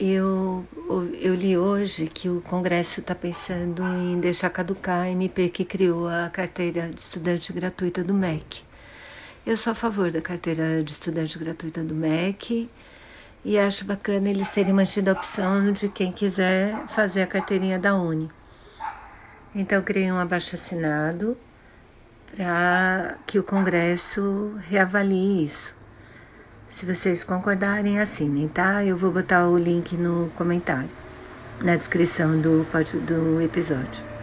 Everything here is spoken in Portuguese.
Eu, eu li hoje que o Congresso está pensando em deixar caducar a MP que criou a carteira de estudante gratuita do MEC. Eu sou a favor da carteira de estudante gratuita do MEC e acho bacana eles terem mantido a opção de quem quiser fazer a carteirinha da Uni. Então, criei um abaixo-assinado para que o Congresso reavalie isso. Se vocês concordarem, assinem, tá? Eu vou botar o link no comentário, na descrição do, do episódio.